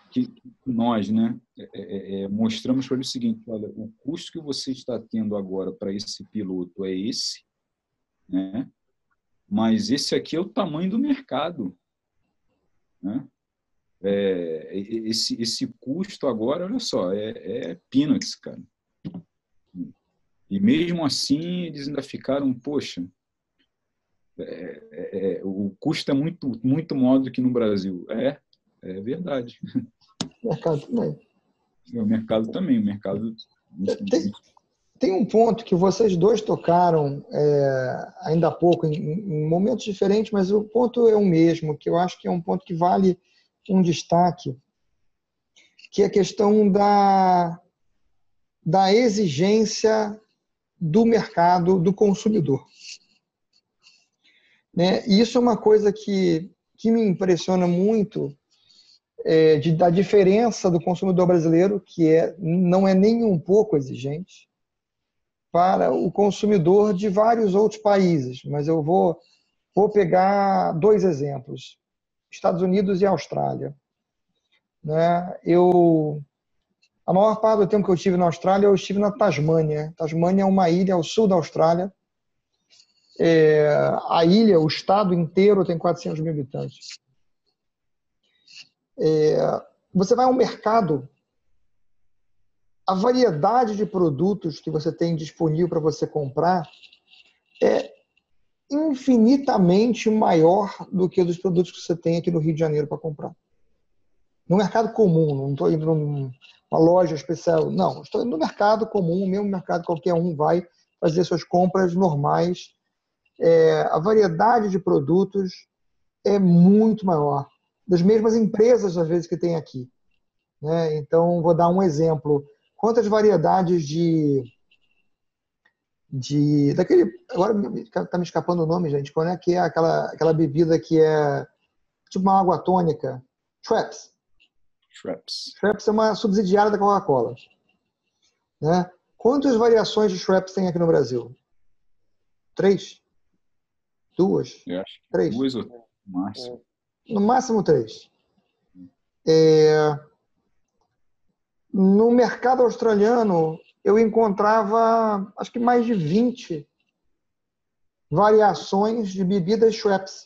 que nós né é, é, é mostramos para ele o seguinte olha o custo que você está tendo agora para esse piloto é esse né mas esse aqui é o tamanho do mercado né? é, esse, esse custo agora, olha só, é, é peanuts, cara. E mesmo assim, eles ainda ficaram, poxa, é, é, é, o custo é muito, muito maior do que no Brasil. É, é verdade. O mercado também. O mercado também, o mercado... Tem, tem um ponto que vocês dois tocaram é, ainda há pouco, em, em momentos diferentes, mas o ponto é o mesmo, que eu acho que é um ponto que vale um destaque, que é a questão da, da exigência do mercado, do consumidor. Né? E isso é uma coisa que, que me impressiona muito é, de, da diferença do consumidor brasileiro, que é, não é nem um pouco exigente, para o consumidor de vários outros países. Mas eu vou, vou pegar dois exemplos. Estados Unidos e Austrália. Né? Eu, a maior parte do tempo que eu estive na Austrália, eu estive na Tasmânia. Tasmânia é uma ilha ao sul da Austrália. É, a ilha, o estado inteiro, tem 400 mil habitantes. É, você vai ao mercado, a variedade de produtos que você tem disponível para você comprar é infinitamente maior do que dos produtos que você tem aqui no Rio de Janeiro para comprar. No mercado comum, não estou indo numa loja especial, não, estou indo no mercado comum, mesmo mercado qualquer um vai fazer suas compras normais. É, a variedade de produtos é muito maior, das mesmas empresas, às vezes, que tem aqui. Né? Então, vou dar um exemplo. Quantas variedades de de daquele agora está me escapando o nome gente qual é que é aquela aquela bebida que é tipo uma água tônica Schweppes Schweppes Schweppes é uma subsidiária da Coca-Cola né quantas variações de Schweppes tem aqui no Brasil três duas Eu acho três duas ou no máximo no máximo três é... no mercado australiano eu encontrava acho que mais de 20 variações de bebidas Schweppes.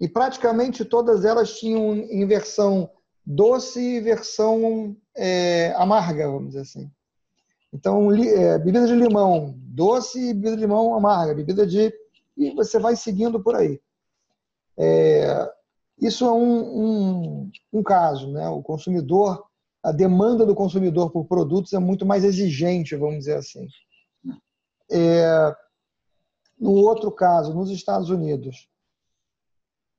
E praticamente todas elas tinham em versão doce e versão é, amarga, vamos dizer assim. Então, é, bebida de limão doce e bebida de limão amarga, bebida de. E você vai seguindo por aí. É, isso é um, um, um caso, né? O consumidor a demanda do consumidor por produtos é muito mais exigente, vamos dizer assim. É, no outro caso, nos Estados Unidos,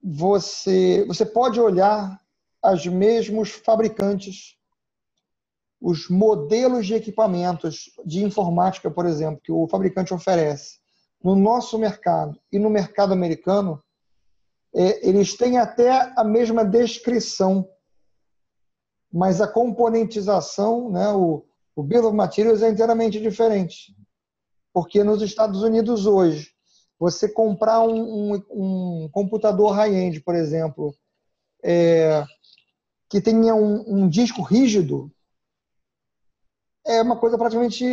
você, você pode olhar os mesmos fabricantes, os modelos de equipamentos de informática, por exemplo, que o fabricante oferece no nosso mercado e no mercado americano, é, eles têm até a mesma descrição mas a componentização, né, o, o Bill of Materials é inteiramente diferente. Porque nos Estados Unidos hoje, você comprar um, um, um computador high-end, por exemplo, é, que tenha um, um, disco rígido, é uma coisa praticamente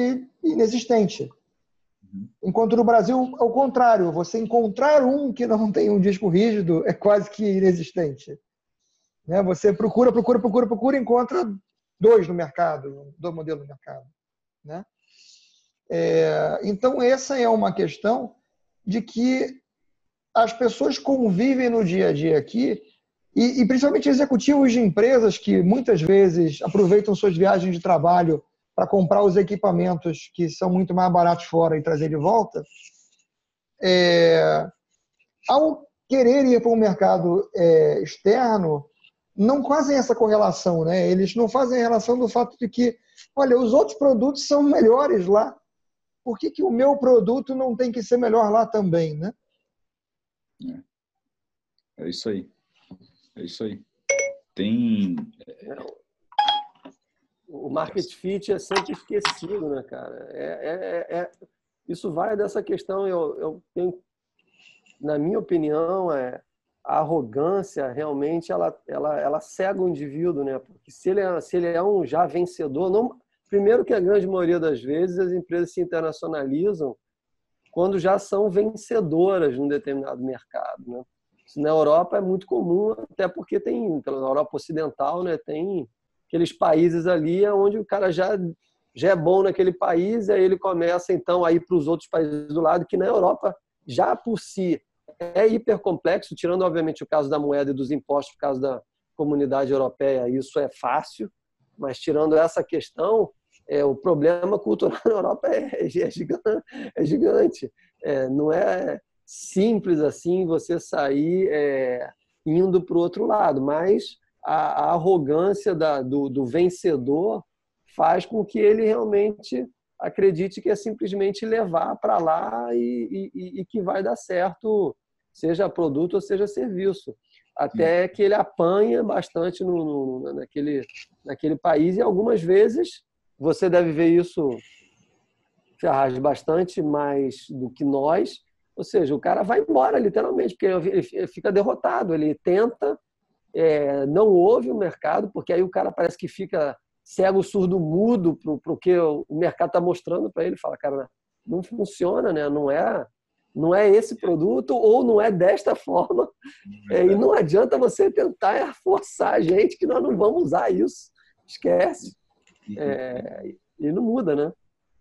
inexistente. Enquanto no Brasil, ao contrário, você encontrar um que não tem um disco rígido é quase que inexistente. Né? Você procura, procura, procura, procura, encontra dois no mercado, dois modelos no mercado. Né? É, então, essa é uma questão de que as pessoas convivem no dia a dia aqui, e, e principalmente executivos de empresas que muitas vezes aproveitam suas viagens de trabalho para comprar os equipamentos que são muito mais baratos fora e trazer de volta, é, ao querer ir para um mercado é, externo, não fazem essa correlação, né? Eles não fazem relação do fato de que, olha, os outros produtos são melhores lá. Por que, que o meu produto não tem que ser melhor lá também, né? É, é isso aí. É isso aí. Tem. O market fit é sempre esquecido, né, cara? É, é, é, isso vai dessa questão. Eu, eu tenho, na minha opinião, é a arrogância realmente ela, ela, ela cega o indivíduo, né? Porque se ele é, se ele é um já vencedor, não, primeiro que a grande maioria das vezes as empresas se internacionalizam quando já são vencedoras num determinado mercado, né? Na Europa é muito comum, até porque tem, pela Europa Ocidental, né, tem aqueles países ali onde o cara já, já é bom naquele país, e aí ele começa então a ir para os outros países do lado, que na Europa já por si é hipercomplexo, tirando, obviamente, o caso da moeda e dos impostos, por causa da comunidade europeia, isso é fácil, mas tirando essa questão, é, o problema cultural na Europa é, é gigante. É gigante. É, não é simples assim você sair é, indo para o outro lado, mas a, a arrogância da, do, do vencedor faz com que ele realmente acredite que é simplesmente levar para lá e, e, e, que vai dar certo seja produto ou seja serviço. Até que ele apanha bastante no, no, naquele, naquele país e algumas vezes você deve ver isso Ferraz bastante mais do que nós. Ou seja, o cara vai embora literalmente, porque ele fica derrotado, ele tenta, é, não ouve o mercado, porque aí o cara parece que fica cego, surdo, mudo para o que o mercado está mostrando para ele. Fala, cara, não funciona, né? não é não é esse produto ou não é desta forma. É, e não adianta você tentar forçar a gente que nós não vamos usar isso. Esquece. É, e não muda, né?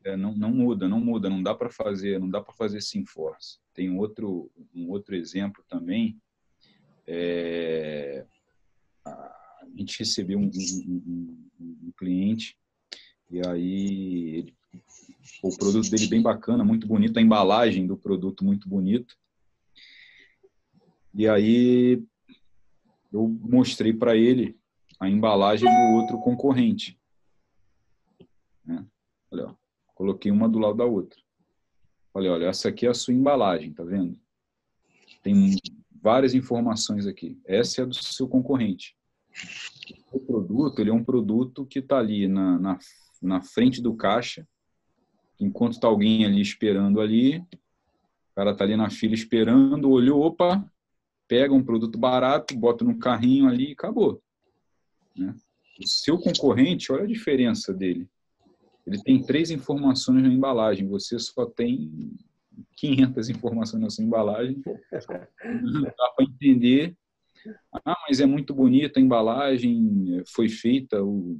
É, não, não muda, não muda, não dá para fazer, não dá para fazer sim force. Tem outro, um outro exemplo também. É, a gente recebeu um, um, um, cliente e aí ele, o produto dele bem bacana, muito bonito, a embalagem do produto muito bonito. E aí eu mostrei para ele a embalagem do outro concorrente. Né? Olha, ó, coloquei uma do lado da outra. Falei, olha, essa aqui é a sua embalagem, tá vendo? Tem várias informações aqui. Essa é a do seu concorrente. O produto, ele é um produto que está ali na, na, na frente do caixa, enquanto está alguém ali esperando ali, o cara está ali na fila esperando, olhou, opa, pega um produto barato, bota no carrinho ali e acabou. Né? O seu concorrente, olha a diferença dele. Ele tem três informações na embalagem, você só tem 500 informações na sua embalagem. Não dá para entender. Ah, mas é muito bonita a embalagem, foi feita, o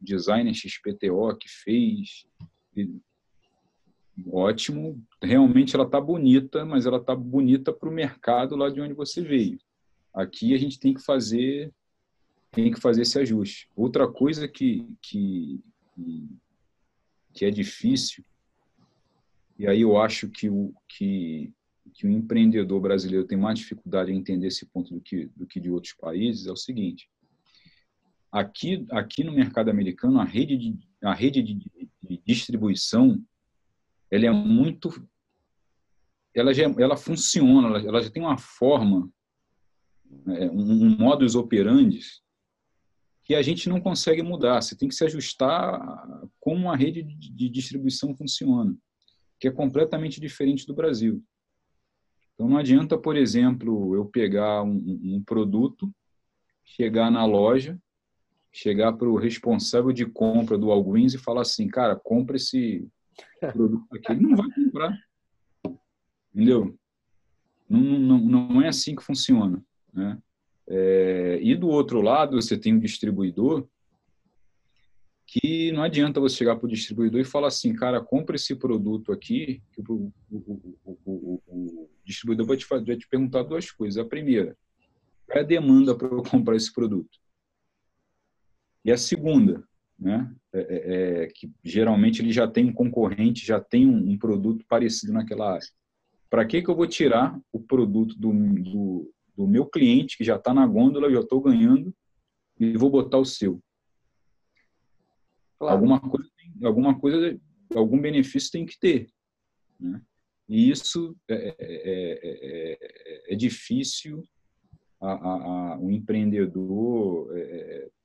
designer XPTO que fez. Ótimo, realmente ela está bonita, mas ela está bonita para o mercado lá de onde você veio. Aqui a gente tem que fazer tem que fazer esse ajuste. Outra coisa que, que, que é difícil, e aí eu acho que o, que, que o empreendedor brasileiro tem mais dificuldade em entender esse ponto do que, do que de outros países, é o seguinte. Aqui, aqui no mercado americano, a rede de, a rede de, de distribuição ela é muito ela já ela funciona ela, ela já tem uma forma é, um, um modus operandi que a gente não consegue mudar. Você tem que se ajustar a como a rede de distribuição funciona, que é completamente diferente do Brasil. Então não adianta, por exemplo, eu pegar um, um produto, chegar na loja, chegar para o responsável de compra do Alguins e falar assim, cara, compra esse produto aqui. Ele não vai comprar. Entendeu? Não, não, não é assim que funciona. Né? É, e do outro lado, você tem um distribuidor que não adianta você chegar para o distribuidor e falar assim, cara, compra esse produto aqui, que o, o, o, o distribuidor vai te, fazer, vai te perguntar duas coisas. A primeira, qual é a demanda para eu comprar esse produto? E a segunda, né, é, é, é, que geralmente ele já tem um concorrente, já tem um, um produto parecido naquela área. Para que, que eu vou tirar o produto do, do, do meu cliente, que já está na gôndola, já estou ganhando, e vou botar o seu. Claro. Alguma coisa, alguma coisa, algum benefício tem que ter. Né? E isso é, é, é, é difícil a, a, a, um empreendedor,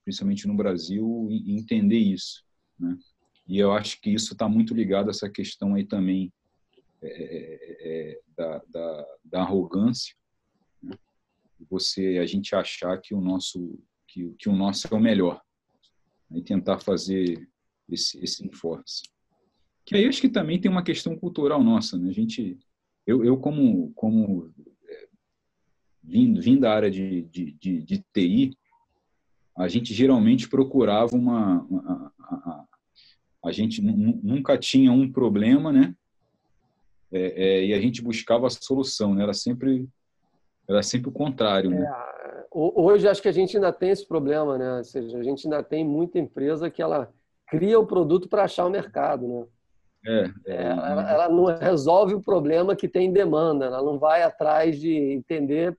principalmente no Brasil, entender isso. Né? E eu acho que isso está muito ligado a essa questão aí também da, da, da arrogância você a gente achar que o nosso que, que o nosso é o melhor né, e tentar fazer esse esse enforce. Que aí acho que também tem uma questão cultural nossa né? A gente eu, eu como como é, vindo da área de, de, de, de TI a gente geralmente procurava uma, uma a, a, a, gente nunca tinha um problema né? É, é, e a gente buscava a solução né? Era sempre era sempre o contrário, né? É, hoje acho que a gente ainda tem esse problema, né? Ou seja, a gente ainda tem muita empresa que ela cria o produto para achar o mercado, né? É, é, ela, ela, não resolve o problema que tem demanda, ela não vai atrás de entender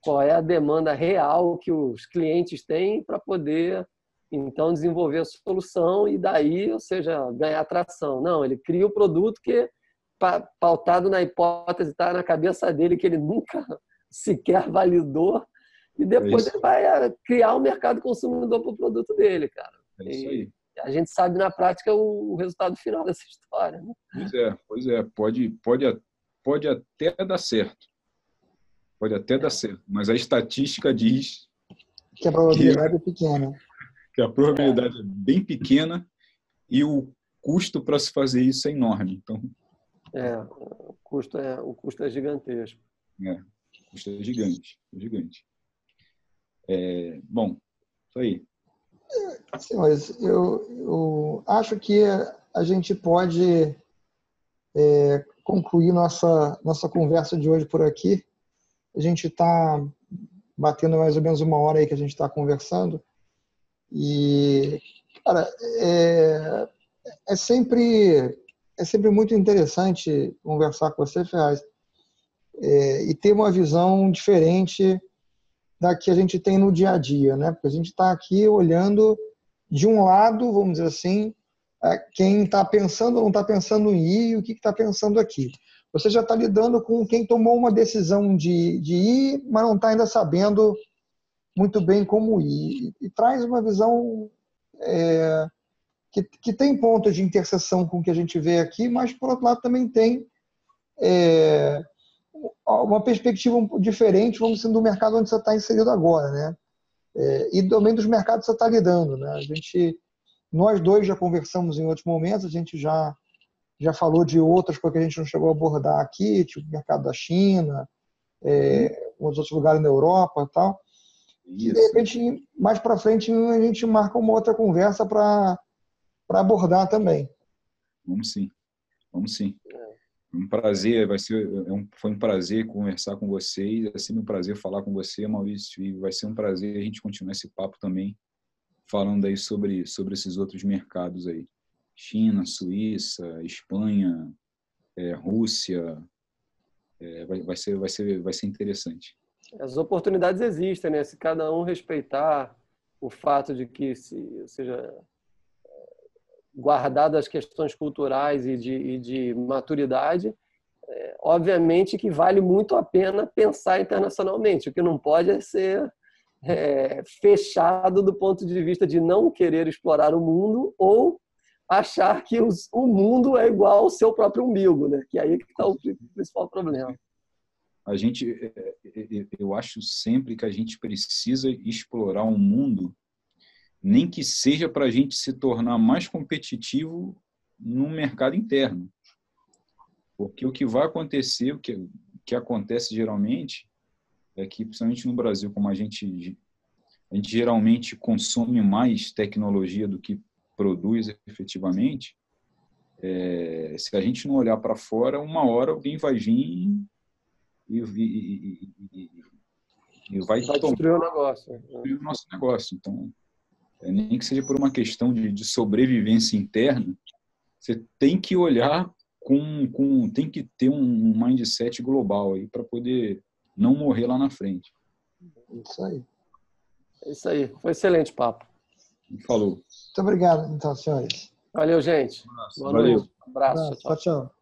qual é a demanda real que os clientes têm para poder então desenvolver a solução e daí, ou seja, ganhar atração. Não, ele cria o produto que pautado na hipótese está na cabeça dele que ele nunca sequer validou, e depois é ele vai eh, criar um mercado consumidor para o produto dele, cara. É isso aí. E a gente sabe na prática o resultado final dessa história. Né? Pois é, pois é. Pode, pode, pode até dar certo. Pode até é. dar certo. Mas a estatística diz. Que a probabilidade que, é pequena. Que a probabilidade é. é bem pequena e o custo para se fazer isso é enorme. Então. É, o custo é, o custo é gigantesco. É custa gigante, gigante. É, bom, isso aí. Senhores, eu, eu acho que a gente pode é, concluir nossa, nossa conversa de hoje por aqui. A gente está batendo mais ou menos uma hora aí que a gente está conversando. E, cara, é, é, sempre, é sempre muito interessante conversar com você, Ferraz, é, e ter uma visão diferente da que a gente tem no dia a dia, né? Porque a gente está aqui olhando de um lado, vamos dizer assim, é, quem está pensando ou não está pensando em ir o que está pensando aqui. Você já está lidando com quem tomou uma decisão de, de ir, mas não está ainda sabendo muito bem como ir. E, e traz uma visão é, que, que, tem pontos de interseção com o que a gente vê aqui, mas, por outro lado, também tem é, uma perspectiva diferente, vamos dizer, do mercado onde você está inserido agora, né? É, e também dos mercados que você está lidando, né? A gente, nós dois já conversamos em outros momentos, a gente já já falou de outras porque a gente não chegou a abordar aqui, tipo o mercado da China, é, uhum. outros lugares na Europa e tal. E de repente, mais para frente, a gente marca uma outra conversa para abordar também. Vamos sim, vamos sim. Um prazer, vai ser, é um, foi um prazer conversar com vocês, é sempre um prazer falar com você, Maurício, e vai ser um prazer a gente continuar esse papo também, falando aí sobre, sobre esses outros mercados aí. China, Suíça, Espanha, é, Rússia, é, vai, vai, ser, vai, ser, vai ser interessante. As oportunidades existem, né? Se cada um respeitar o fato de que, se, seja, guardado as questões culturais e de, e de maturidade, é, obviamente que vale muito a pena pensar internacionalmente. O que não pode é ser é, fechado do ponto de vista de não querer explorar o mundo ou achar que os, o mundo é igual ao seu próprio umbigo, né? Que aí é que está o principal problema. A gente, é, é, eu acho sempre que a gente precisa explorar um mundo nem que seja para a gente se tornar mais competitivo no mercado interno. Porque o que vai acontecer, o que, que acontece geralmente, é que, principalmente no Brasil, como a gente, a gente geralmente consome mais tecnologia do que produz efetivamente, é, se a gente não olhar para fora, uma hora alguém vai vir e, e, e, e vai, vai destruir o negócio. Destruir o nosso negócio. Então, nem que seja por uma questão de, de sobrevivência interna, você tem que olhar com, com tem que ter um mindset global aí para poder não morrer lá na frente. Isso aí. É isso aí. Foi um excelente papo. Falou. Muito obrigado, então, senhores. Valeu, gente. Um abraço. Valeu. Um abraço. tchau. tchau.